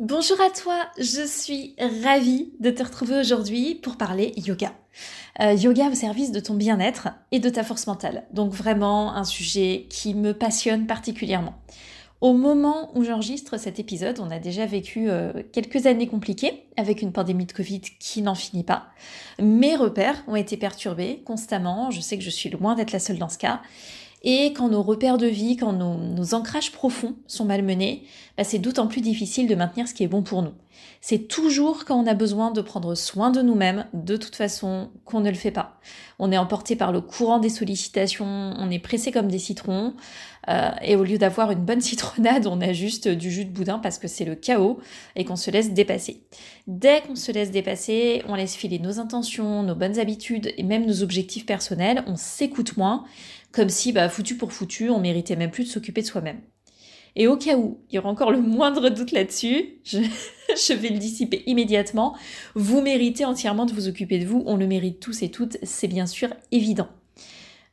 Bonjour à toi, je suis ravie de te retrouver aujourd'hui pour parler yoga. Euh, yoga au service de ton bien-être et de ta force mentale. Donc vraiment un sujet qui me passionne particulièrement. Au moment où j'enregistre cet épisode, on a déjà vécu euh, quelques années compliquées avec une pandémie de Covid qui n'en finit pas. Mes repères ont été perturbés constamment, je sais que je suis loin d'être la seule dans ce cas. Et quand nos repères de vie, quand nos, ancrages profonds sont malmenés, bah c'est d'autant plus difficile de maintenir ce qui est bon pour nous. C'est toujours quand on a besoin de prendre soin de nous-mêmes, de toute façon, qu'on ne le fait pas. On est emporté par le courant des sollicitations, on est pressé comme des citrons, euh, et au lieu d'avoir une bonne citronnade, on a juste du jus de boudin parce que c'est le chaos et qu'on se laisse dépasser. Dès qu'on se laisse dépasser, on laisse filer nos intentions, nos bonnes habitudes et même nos objectifs personnels, on s'écoute moins, comme si, bah, foutu pour foutu, on méritait même plus de s'occuper de soi-même. Et au cas où il y aura encore le moindre doute là-dessus, je, je, vais le dissiper immédiatement. Vous méritez entièrement de vous occuper de vous, on le mérite tous et toutes, c'est bien sûr évident.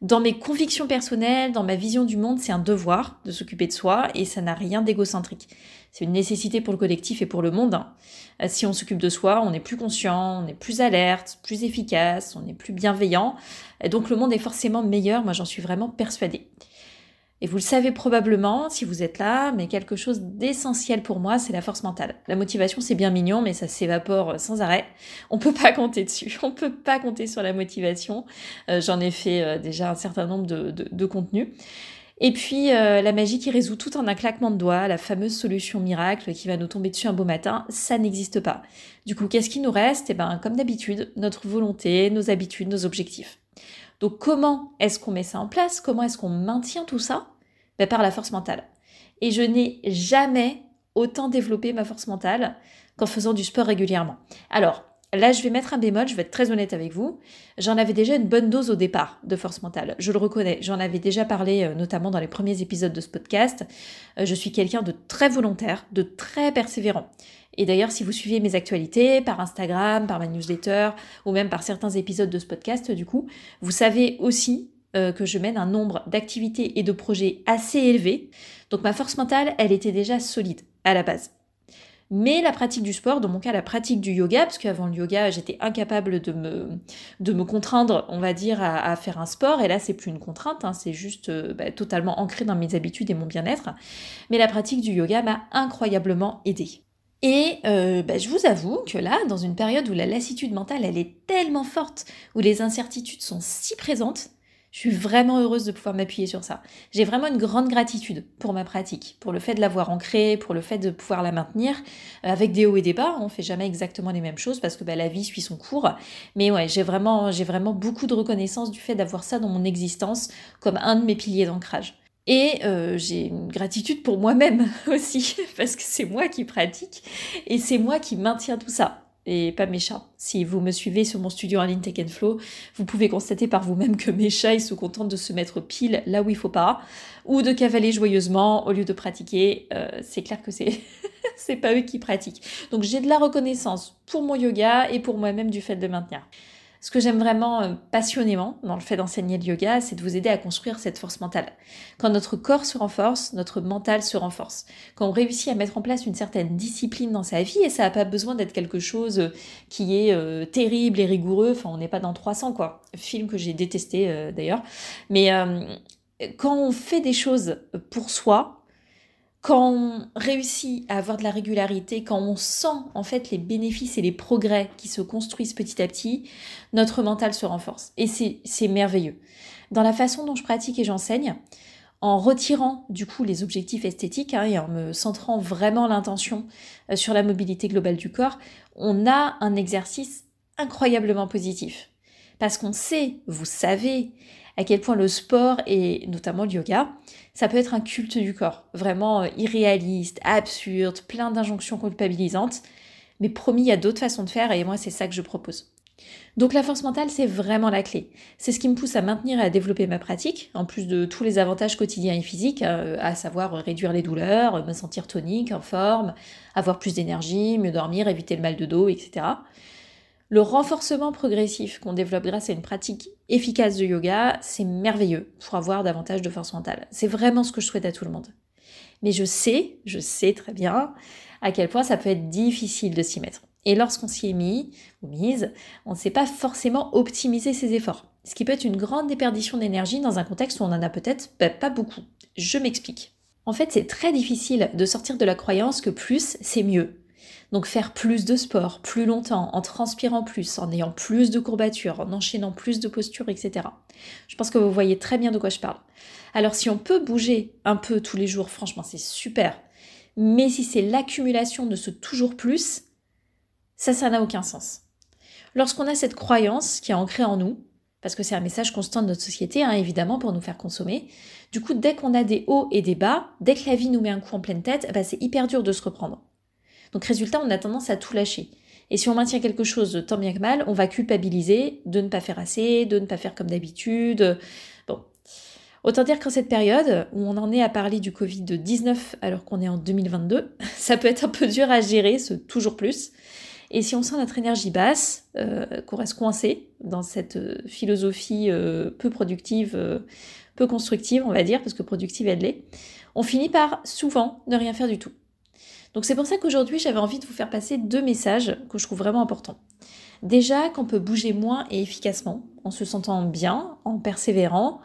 Dans mes convictions personnelles, dans ma vision du monde, c'est un devoir de s'occuper de soi et ça n'a rien d'égocentrique. C'est une nécessité pour le collectif et pour le monde. Hein. Euh, si on s'occupe de soi, on est plus conscient, on est plus alerte, plus efficace, on est plus bienveillant. Donc le monde est forcément meilleur, moi j'en suis vraiment persuadée. Et vous le savez probablement si vous êtes là, mais quelque chose d'essentiel pour moi, c'est la force mentale. La motivation, c'est bien mignon, mais ça s'évapore sans arrêt. On peut pas compter dessus. On peut pas compter sur la motivation. Euh, j'en ai fait euh, déjà un certain nombre de, contenus. Et puis euh, la magie qui résout tout en un claquement de doigts, la fameuse solution miracle qui va nous tomber dessus un beau matin, ça n'existe pas. Du coup, qu'est-ce qui nous reste? Eh ben, comme d'habitude, notre volonté, nos habitudes, nos objectifs. Donc comment est-ce qu'on met ça en place? Comment est-ce qu'on maintient tout ça? Ben, Par la force mentale. Et je n'ai jamais autant développé ma force mentale qu'en faisant du sport régulièrement. Alors, là, je vais mettre un bémol, je vais être très honnête avec vous. J'en avais déjà une bonne dose au départ de force mentale. Je le reconnais. J'en avais déjà parlé, euh, notamment dans les premiers épisodes de ce podcast. Euh, je suis quelqu'un de très volontaire, de très persévérant. Et d'ailleurs, si vous suivez mes actualités par Instagram, par ma newsletter ou même par certains épisodes de ce podcast, du coup, vous savez aussi euh, que je mène un nombre d'activités et de projets assez élevé. Donc ma force mentale, elle était déjà solide à la base. Mais la pratique du sport, dans mon cas la pratique du yoga, parce qu'avant le yoga j'étais incapable de me, de me contraindre, on va dire, à, faire un sport, et là c'est plus une contrainte, hein, c'est juste euh, bah, totalement ancré dans mes habitudes et mon bien-être. Mais la pratique du yoga m'a incroyablement aidée. Et euh, bah, je vous avoue que là, dans une période où la lassitude mentale, elle est tellement forte, où les incertitudes sont si présentes, je suis vraiment heureuse de pouvoir m'appuyer sur ça. J'ai vraiment une grande gratitude pour ma pratique, pour le fait de l'avoir ancrée, pour le fait de pouvoir la maintenir, euh, avec des hauts et des bas. On fait jamais exactement les mêmes choses parce que bah, la vie suit son cours. Mais ouais, j'ai vraiment, j'ai vraiment beaucoup de reconnaissance du fait d'avoir ça dans mon existence comme un de mes piliers d'ancrage. Et euh, j'ai une gratitude pour moi-même aussi, parce que c'est moi qui pratique et c'est moi qui maintiens tout ça. Et pas mes chats. Si vous me suivez sur mon studio en ligne Tech Flow, vous pouvez constater par vous-même que mes chats, ils se contentent de se mettre pile là où il faut pas, ou de cavaler joyeusement au lieu de pratiquer. Euh, c'est clair que c'est c'est pas eux qui pratiquent. Donc j'ai de la reconnaissance pour mon yoga et pour moi-même du fait de maintenir. Ce que j'aime vraiment euh, passionnément dans le fait d'enseigner le yoga, c'est de vous aider à construire cette force mentale. Quand notre corps se renforce, notre mental se renforce. Quand on réussit à mettre en place une certaine discipline dans sa vie, et ça n'a pas besoin d'être quelque chose euh, qui est euh, terrible et rigoureux, enfin on n'est pas dans 300 quoi, film que j'ai détesté d'ailleurs, mais quand on fait des choses pour soi, quand on réussit à avoir de la régularité, quand on sent en fait les bénéfices et les progrès qui se construisent petit à petit, notre mental se renforce. Et c'est merveilleux. Dans la façon dont je pratique et j'enseigne, en retirant du coup les objectifs esthétiques hein, et en me centrant vraiment l'intention euh, sur la mobilité globale du corps, on a un exercice incroyablement positif. Parce qu'on sait, vous savez, à quel point le sport et notamment le yoga, ça peut être un culte du corps, vraiment euh, irréaliste, absurde, plein d'injonctions culpabilisantes. Mais promis, il y a d'autres façons de faire et moi, c'est ça que je propose. Donc la force mentale, c'est vraiment la clé. C'est ce qui me pousse à maintenir et à développer ma pratique, en plus de tous les avantages quotidiens et physiques, euh, à savoir réduire les douleurs, me sentir tonique, en forme, avoir plus d'énergie, mieux dormir, éviter le mal de dos, etc. Le renforcement progressif qu'on développe grâce à une pratique efficace de yoga, c'est merveilleux pour avoir davantage de force mentale. C'est vraiment ce que je souhaite à tout le monde. Mais je sais, je sais très bien à quel point ça peut être difficile de s'y mettre. Et lorsqu'on s'y est mis ou mise, on ne sait pas forcément optimiser ses efforts. Ce qui peut être une grande déperdition d'énergie dans un contexte où on en a peut-être pas beaucoup. Je m'explique. En fait, c'est très difficile de sortir de la croyance que plus, c'est mieux. Donc faire plus de sport, plus longtemps, en transpirant plus, en ayant plus de courbatures, en enchaînant plus de postures, etc. Je pense que vous voyez très bien de quoi je parle. Alors si on peut bouger un peu tous les jours, franchement, c'est super. Mais si c'est l'accumulation de ce toujours plus, ça, ça n'a aucun sens. Lorsqu'on a cette croyance qui est ancrée en nous, parce que c'est un message constant de notre société, hein, évidemment, pour nous faire consommer, du coup, dès qu'on a des hauts et des bas, dès que la vie nous met un coup en pleine tête, bah, c'est hyper dur de se reprendre. Donc résultat, on a tendance à tout lâcher. Et si on maintient quelque chose tant bien que mal, on va culpabiliser de ne pas faire assez, de ne pas faire comme d'habitude. Bon. Autant dire qu'en cette période où on en est à parler du Covid-19 alors qu'on est en 2022, ça peut être un peu dur à gérer, ce toujours plus. Et si on sent notre énergie basse, euh, qu'on reste coincé dans cette euh, philosophie euh, peu productive, peu constructive, on va dire, parce que productive elle l'est, on finit par souvent ne rien faire du tout. Donc c'est pour ça qu'aujourd'hui j'avais envie de vous faire passer deux messages que je trouve vraiment importants. Déjà qu'on peut bouger moins et efficacement, en se sentant bien, en persévérant,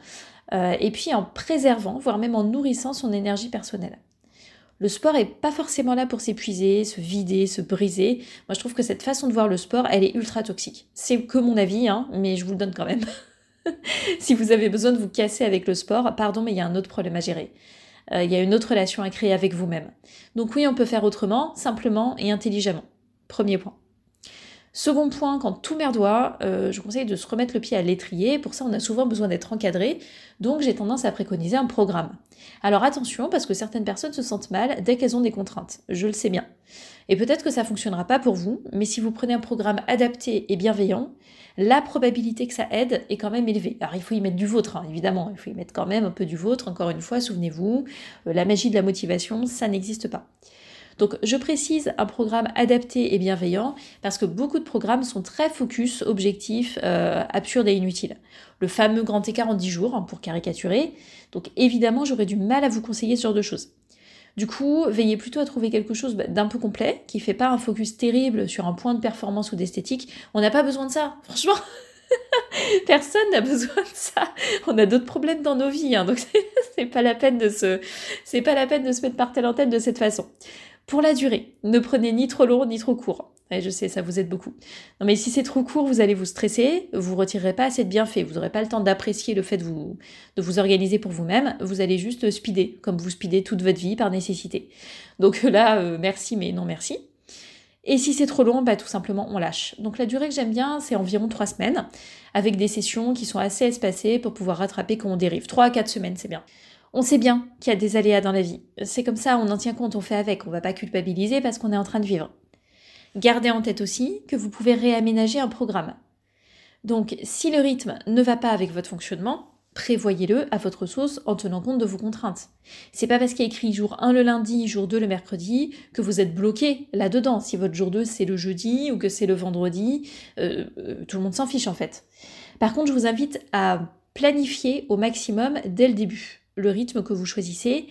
et puis en préservant, voire même en nourrissant son énergie personnelle. Le sport est pas forcément là pour s'épuiser, se vider, se briser. Moi, je trouve que cette façon de voir le sport, elle est ultra toxique. C'est que mon avis, hein, mais je vous le donne quand même. si vous avez besoin de vous casser avec le sport, pardon, mais il y a un autre problème à gérer. Euh, il y a une autre relation à créer avec vous-même. Donc oui, on peut faire autrement, simplement et intelligemment. Premier point. Second point, quand tout merdoit, euh, je conseille de se remettre le pied à l'étrier. Pour ça, on a souvent besoin d'être encadré. Donc, j'ai tendance à préconiser un programme. Alors attention, parce que certaines personnes se sentent mal dès qu'elles ont des contraintes. Je le sais bien. Et peut-être que ça fonctionnera pas pour vous, mais si vous prenez un programme adapté et bienveillant, la probabilité que ça aide est quand même élevée. Alors il faut y mettre du vôtre, hein, évidemment, il faut y mettre quand même un peu du vôtre, encore une fois, souvenez-vous, euh, la magie de la motivation, ça n'existe pas. Donc je précise un programme adapté et bienveillant parce que beaucoup de programmes sont très focus, objectifs, euh, absurdes et inutiles. Le fameux grand écart en 10 jours, hein, pour caricaturer. Donc évidemment, j'aurais du mal à vous conseiller ce genre de choses. Du coup, veillez plutôt à trouver quelque chose bah, d'un peu complet, qui fait pas un focus terrible sur un point de performance ou d'esthétique. On n'a pas besoin de ça, franchement. Personne n'a besoin de ça. On a d'autres problèmes dans nos vies, hein, donc c'est pas la peine de se, c'est pas la peine de se mettre par telle en tête de cette façon. Pour la durée, ne prenez ni trop long ni trop court. je sais, ça vous aide beaucoup. Mais si c'est trop court, vous allez vous stresser, vous retirerez pas assez de bienfaits, vous n'aurez pas le temps d'apprécier le fait de vous, organiser pour vous-même, vous allez juste speeder, comme vous speedez toute votre vie par nécessité. Donc là, euh, merci, mais non merci. Et si c'est trop long, bah, tout simplement, on lâche. Donc la durée que j'aime bien, c'est environ trois semaines, avec des sessions qui sont assez espacées pour pouvoir rattraper quand on dérive. Trois à quatre semaines, c'est bien. On sait bien qu'il y a des aléas dans la vie. C'est comme ça, on en tient compte, on fait avec, on va pas culpabiliser parce qu'on est en train de vivre. Gardez en tête aussi que vous pouvez réaménager un programme. Donc, si le rythme ne va pas avec votre fonctionnement, prévoyez-le à votre sauce en tenant compte de vos contraintes. C'est pas parce qu'il y a écrit jour 1 le lundi, jour 2 le mercredi que vous êtes bloqué là-dedans. Si votre jour 2 c'est le jeudi ou que c'est le vendredi, euh, euh, tout le monde s'en fiche en fait. Par contre, je vous invite à planifier au maximum dès le début le rythme que vous choisissez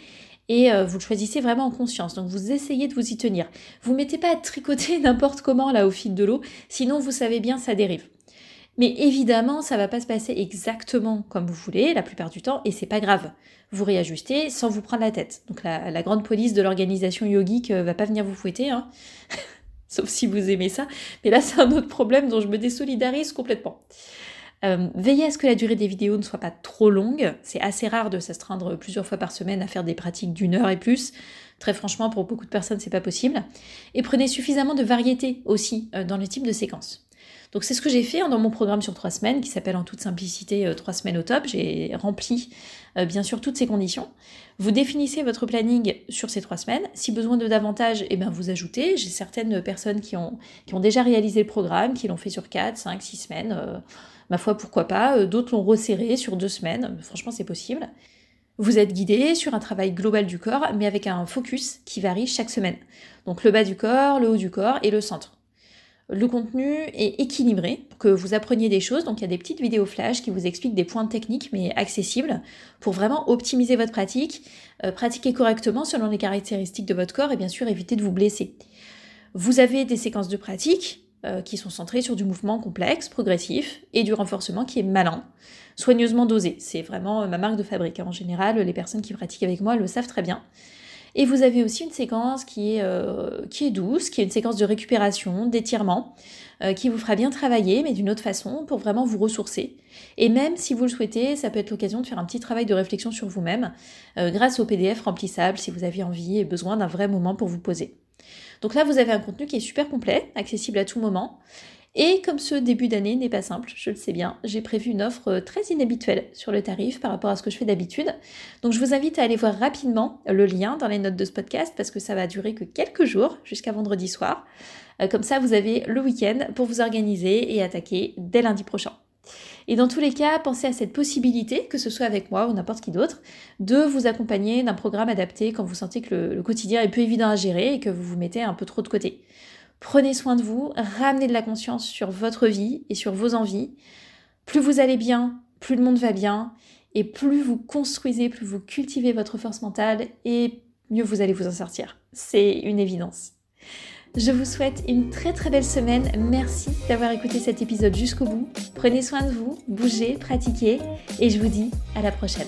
et euh, vous le choisissez vraiment en conscience. Donc vous essayez de vous y tenir. Vous mettez pas à tricoter n'importe comment là au fil de l'eau, sinon vous savez bien ça dérive. Mais évidemment, ça va pas se passer exactement comme vous voulez la plupart du temps et c'est pas grave. Vous réajustez sans vous prendre la tête. Donc la, grande police de l'organisation yogique euh, va pas venir vous fouetter, hein. sauf si vous aimez ça. Mais là, c'est un autre problème dont je me désolidarise complètement. Euh, veillez à ce que la durée des vidéos ne soit pas trop longue. C'est assez rare de s'astreindre plusieurs fois par semaine à faire des pratiques d'une heure et plus. Très franchement, pour beaucoup de personnes, c'est pas possible. Et prenez suffisamment de variété aussi euh, dans le type de séquence. Donc c'est ce que j'ai fait hein, dans mon programme sur trois semaines qui s'appelle en toute simplicité 3 euh, semaines au top. J'ai rempli bien sûr toutes ces conditions. Vous définissez votre planning sur ces trois semaines. Si besoin de davantage, eh bien, vous ajoutez. J'ai certaines personnes qui ont, déjà réalisé le programme, qui l'ont fait sur 4, 5, 6 semaines. Ma foi, pourquoi pas. D'autres l'ont resserré sur deux semaines. Franchement, c'est possible. Vous êtes guidé sur un travail global du corps, mais avec un focus qui varie chaque semaine. Donc le bas du corps, le haut du corps et le centre. Le contenu est équilibré pour que vous appreniez des choses. Donc il y a des petites vidéos flash qui vous expliquent des points techniques mais accessibles pour vraiment optimiser votre pratique, euh, pratiquer correctement selon les caractéristiques de votre corps et bien sûr éviter de vous blesser. Vous avez des séquences de pratique euh, qui sont centrées sur du mouvement complexe, progressif et du renforcement qui est malin, soigneusement dosé. C'est vraiment euh, ma marque de fabrique. Hein. En général, les personnes qui pratiquent avec moi le savent très bien. Et vous avez aussi une séquence qui est, euh, douce, qui est une séquence de récupération, d'étirement, qui vous fera bien travailler, mais d'une autre façon, pour vraiment vous ressourcer. Et même si vous le souhaitez, ça peut être l'occasion de faire un petit travail de réflexion sur vous-même, grâce au PDF remplissable, si vous avez envie et besoin d'un vrai moment pour vous poser. Donc là, vous avez un contenu qui est super complet, accessible à tout moment. Et comme ce début d'année n'est pas simple, je le sais bien, j'ai prévu une offre euh, très inhabituelle sur le tarif par rapport à ce que je fais d'habitude. Donc je vous invite à aller voir rapidement le lien dans les notes de ce podcast parce que ça va durer que quelques jours jusqu'à vendredi soir. Euh, comme ça, vous avez le week-end pour vous organiser et attaquer dès lundi prochain. Et dans tous les cas, pensez à cette possibilité, que ce soit avec moi ou n'importe qui d'autre, de vous accompagner d'un programme adapté quand vous sentez que le, quotidien est peu évident à gérer et que vous vous mettez un peu trop de côté. Prenez soin de vous, ramenez de la conscience sur votre vie et sur vos envies. Plus vous allez bien, plus le monde va bien, et plus vous construisez, plus vous cultivez votre force mentale, et mieux vous allez vous en sortir. C'est une évidence. Je vous souhaite une très très belle semaine. Merci d'avoir écouté cet épisode jusqu'au bout. Prenez soin de vous, bougez, pratiquez, et je vous dis à la prochaine.